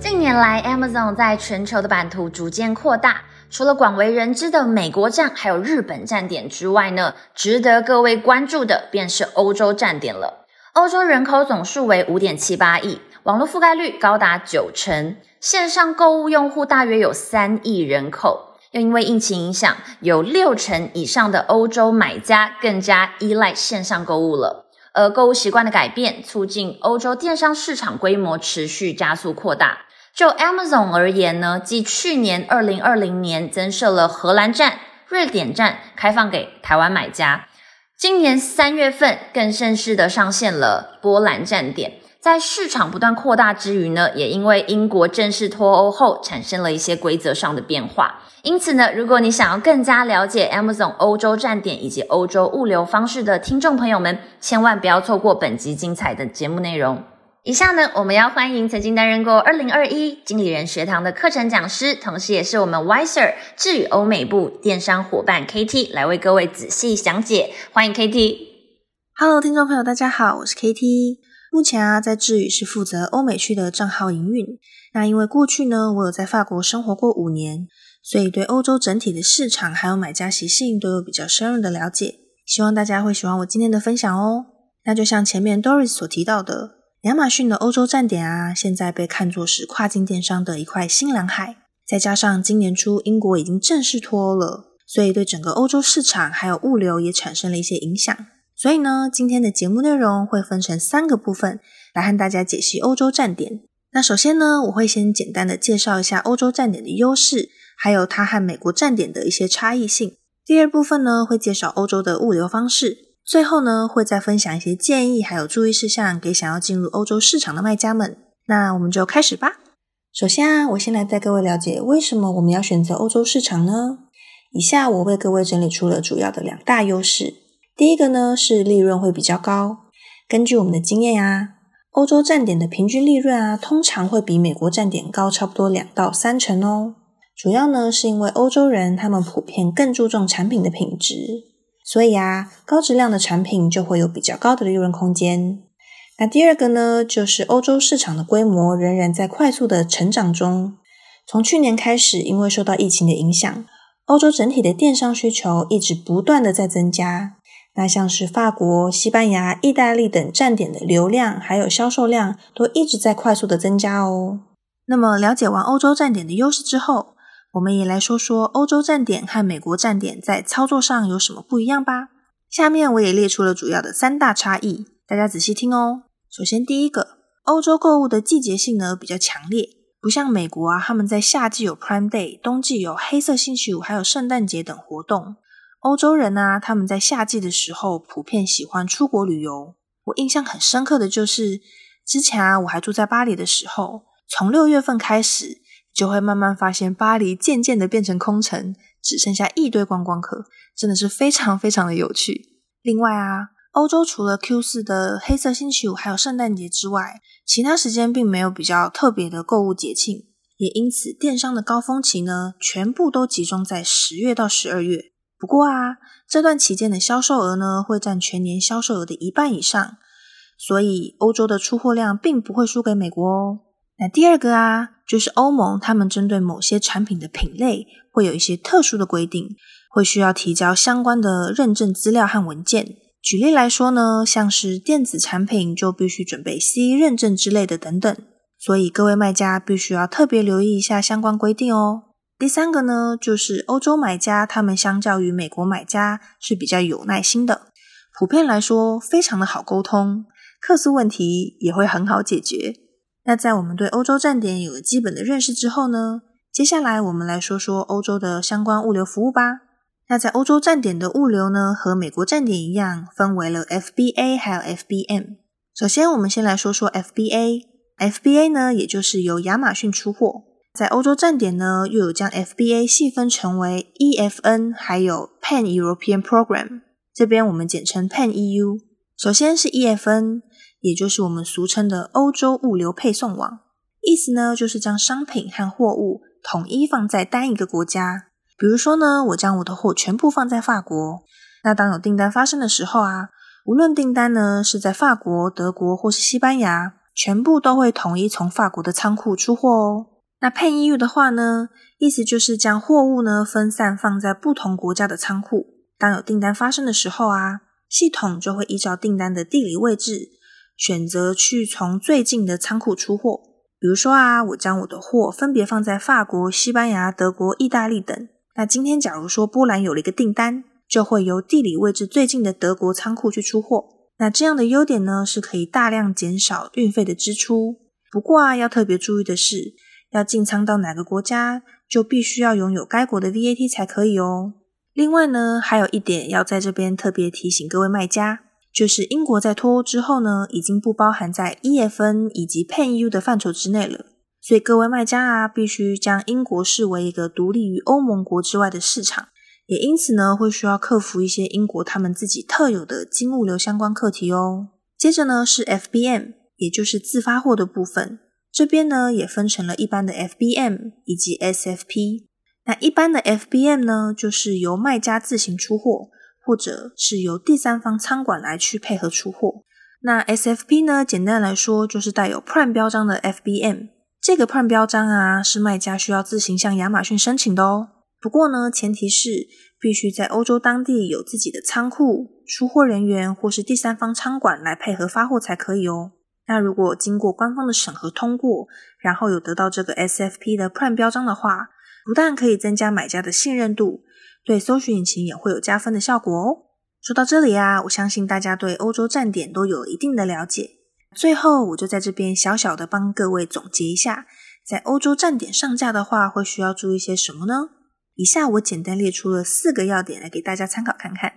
近年来，Amazon 在全球的版图逐渐扩大。除了广为人知的美国站，还有日本站点之外呢，值得各位关注的便是欧洲站点了。欧洲人口总数为五点七八亿，网络覆盖率高达九成，线上购物用户大约有三亿人口。又因为疫情影响，有六成以上的欧洲买家更加依赖线上购物了。而购物习惯的改变，促进欧洲电商市场规模持续加速扩大。就 Amazon 而言呢，继去年二零二零年增设了荷兰站、瑞典站，开放给台湾买家，今年三月份更正式的上线了波兰站点。在市场不断扩大之余呢，也因为英国正式脱欧后，产生了一些规则上的变化。因此呢，如果你想要更加了解 Amazon 欧洲站点以及欧洲物流方式的听众朋友们，千万不要错过本集精彩的节目内容。以下呢，我们要欢迎曾经担任过二零二一经理人学堂的课程讲师，同时也是我们 Wiser 智宇欧美部电商伙伴 KT 来为各位仔细详解。欢迎 KT。Hello，听众朋友，大家好，我是 KT。目前啊，在智宇是负责欧美区的账号营运。那因为过去呢，我有在法国生活过五年，所以对欧洲整体的市场还有买家习性都有比较深入的了解。希望大家会喜欢我今天的分享哦。那就像前面 Doris 所提到的。亚马逊的欧洲站点啊，现在被看作是跨境电商的一块新蓝海。再加上今年初英国已经正式脱欧了，所以对整个欧洲市场还有物流也产生了一些影响。所以呢，今天的节目内容会分成三个部分来和大家解析欧洲站点。那首先呢，我会先简单的介绍一下欧洲站点的优势，还有它和美国站点的一些差异性。第二部分呢，会介绍欧洲的物流方式。最后呢，会再分享一些建议，还有注意事项给想要进入欧洲市场的卖家们。那我们就开始吧。首先啊，我先来带各位了解为什么我们要选择欧洲市场呢？以下我为各位整理出了主要的两大优势。第一个呢是利润会比较高。根据我们的经验啊，欧洲站点的平均利润啊，通常会比美国站点高差不多两到三成哦。主要呢是因为欧洲人他们普遍更注重产品的品质。所以啊，高质量的产品就会有比较高的利润空间。那第二个呢，就是欧洲市场的规模仍然在快速的成长中。从去年开始，因为受到疫情的影响，欧洲整体的电商需求一直不断的在增加。那像是法国、西班牙、意大利等站点的流量还有销售量都一直在快速的增加哦。那么了解完欧洲站点的优势之后，我们也来说说欧洲站点和美国站点在操作上有什么不一样吧。下面我也列出了主要的三大差异，大家仔细听哦。首先，第一个，欧洲购物的季节性呢比较强烈，不像美国啊，他们在夏季有 Prime Day，冬季有黑色星期五，还有圣诞节等活动。欧洲人呢，他们在夏季的时候普遍喜欢出国旅游。我印象很深刻的就是，之前啊，我还住在巴黎的时候，从六月份开始。就会慢慢发现，巴黎渐渐的变成空城，只剩下一堆观光客，真的是非常非常的有趣。另外啊，欧洲除了 Q 四的黑色星期五还有圣诞节之外，其他时间并没有比较特别的购物节庆，也因此电商的高峰期呢，全部都集中在十月到十二月。不过啊，这段期间的销售额呢，会占全年销售额的一半以上，所以欧洲的出货量并不会输给美国哦。那第二个啊，就是欧盟，他们针对某些产品的品类会有一些特殊的规定，会需要提交相关的认证资料和文件。举例来说呢，像是电子产品就必须准备 C 认证之类的等等。所以各位卖家必须要特别留意一下相关规定哦。第三个呢，就是欧洲买家他们相较于美国买家是比较有耐心的，普遍来说非常的好沟通，客诉问题也会很好解决。那在我们对欧洲站点有了基本的认识之后呢，接下来我们来说说欧洲的相关物流服务吧。那在欧洲站点的物流呢，和美国站点一样，分为了 FBA 还有 FBM。首先，我们先来说说 FBA。FBA 呢，也就是由亚马逊出货。在欧洲站点呢，又有将 FBA 细分成为 EFN，还有 Pan European Program。这边我们简称 Pan EU。首先是 EFN，也就是我们俗称的欧洲物流配送网，意思呢就是将商品和货物统一放在单一个国家。比如说呢，我将我的货全部放在法国，那当有订单发生的时候啊，无论订单呢是在法国、德国或是西班牙，全部都会统一从法国的仓库出货哦。那 Pan EU 的话呢，意思就是将货物呢分散放在不同国家的仓库。当有订单发生的时候啊，系统就会依照订单的地理位置，选择去从最近的仓库出货。比如说啊，我将我的货分别放在法国、西班牙、德国、意大利等。那今天假如说波兰有了一个订单，就会由地理位置最近的德国仓库去出货。那这样的优点呢，是可以大量减少运费的支出。不过啊，要特别注意的是。要进仓到哪个国家，就必须要拥有该国的 VAT 才可以哦。另外呢，还有一点要在这边特别提醒各位卖家，就是英国在脱欧之后呢，已经不包含在 EFN 以及 Pan EU 的范畴之内了。所以各位卖家啊，必须将英国视为一个独立于欧盟国之外的市场，也因此呢，会需要克服一些英国他们自己特有的金物流相关课题哦。接着呢，是 FBM，也就是自发货的部分。这边呢也分成了一般的 FBM 以及 SFP。那一般的 FBM 呢，就是由卖家自行出货，或者是由第三方仓管来去配合出货。那 SFP 呢，简单来说就是带有 Prime 标章的 FBM。这个 Prime 标章啊，是卖家需要自行向亚马逊申请的哦。不过呢，前提是必须在欧洲当地有自己的仓库、出货人员或是第三方仓管来配合发货才可以哦。那如果经过官方的审核通过，然后有得到这个 SFP 的 Prime 标章的话，不但可以增加买家的信任度，对搜寻引擎也会有加分的效果哦。说到这里啊，我相信大家对欧洲站点都有一定的了解。最后，我就在这边小小的帮各位总结一下，在欧洲站点上架的话，会需要注意些什么呢？以下我简单列出了四个要点来给大家参考看看。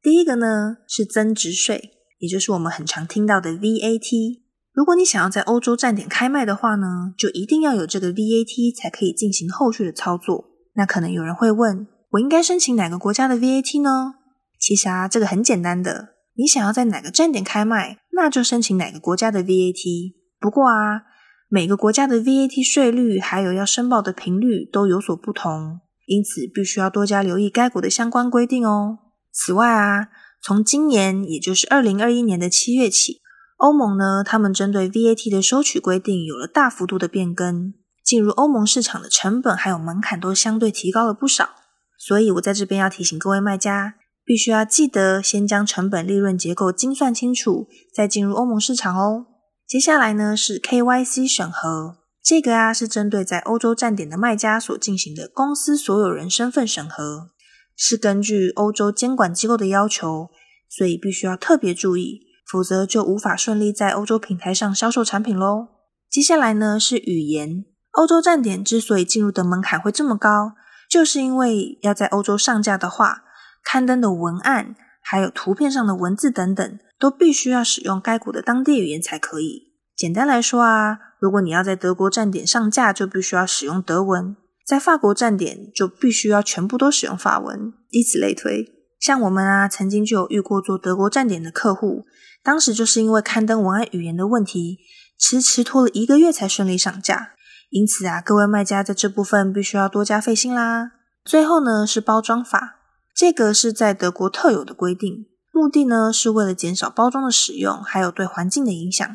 第一个呢是增值税，也就是我们很常听到的 VAT。如果你想要在欧洲站点开卖的话呢，就一定要有这个 VAT 才可以进行后续的操作。那可能有人会问，我应该申请哪个国家的 VAT 呢？其实啊，这个很简单的，你想要在哪个站点开卖，那就申请哪个国家的 VAT。不过啊，每个国家的 VAT 税率还有要申报的频率都有所不同，因此必须要多加留意该国的相关规定哦。此外啊，从今年也就是二零二一年的七月起。欧盟呢，他们针对 VAT 的收取规定有了大幅度的变更，进入欧盟市场的成本还有门槛都相对提高了不少。所以我在这边要提醒各位卖家，必须要记得先将成本利润结构精算清楚，再进入欧盟市场哦。接下来呢是 KYC 审核，这个啊是针对在欧洲站点的卖家所进行的公司所有人身份审核，是根据欧洲监管机构的要求，所以必须要特别注意。否则就无法顺利在欧洲平台上销售产品喽。接下来呢是语言，欧洲站点之所以进入的门槛会这么高，就是因为要在欧洲上架的话，刊登的文案还有图片上的文字等等，都必须要使用该国的当地语言才可以。简单来说啊，如果你要在德国站点上架，就必须要使用德文；在法国站点就必须要全部都使用法文，以此类推。像我们啊，曾经就有遇过做德国站点的客户，当时就是因为刊登文案语言的问题，迟迟拖了一个月才顺利上架。因此啊，各位卖家在这部分必须要多加费心啦。最后呢，是包装法，这个是在德国特有的规定，目的呢是为了减少包装的使用，还有对环境的影响。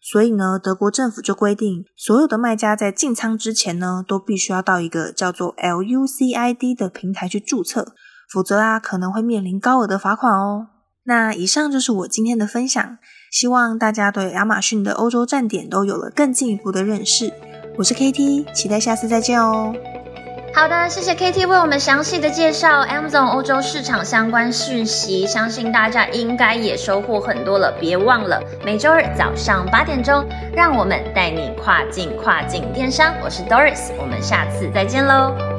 所以呢，德国政府就规定，所有的卖家在进仓之前呢，都必须要到一个叫做 LUCID 的平台去注册。否则啊，可能会面临高额的罚款哦。那以上就是我今天的分享，希望大家对亚马逊的欧洲站点都有了更进一步的认识。我是 KT，期待下次再见哦。好的，谢谢 KT 为我们详细的介绍 Amazon 欧洲市场相关讯息，相信大家应该也收获很多了。别忘了每周二早上八点钟，让我们带你跨境跨境电商。我是 Doris，我们下次再见喽。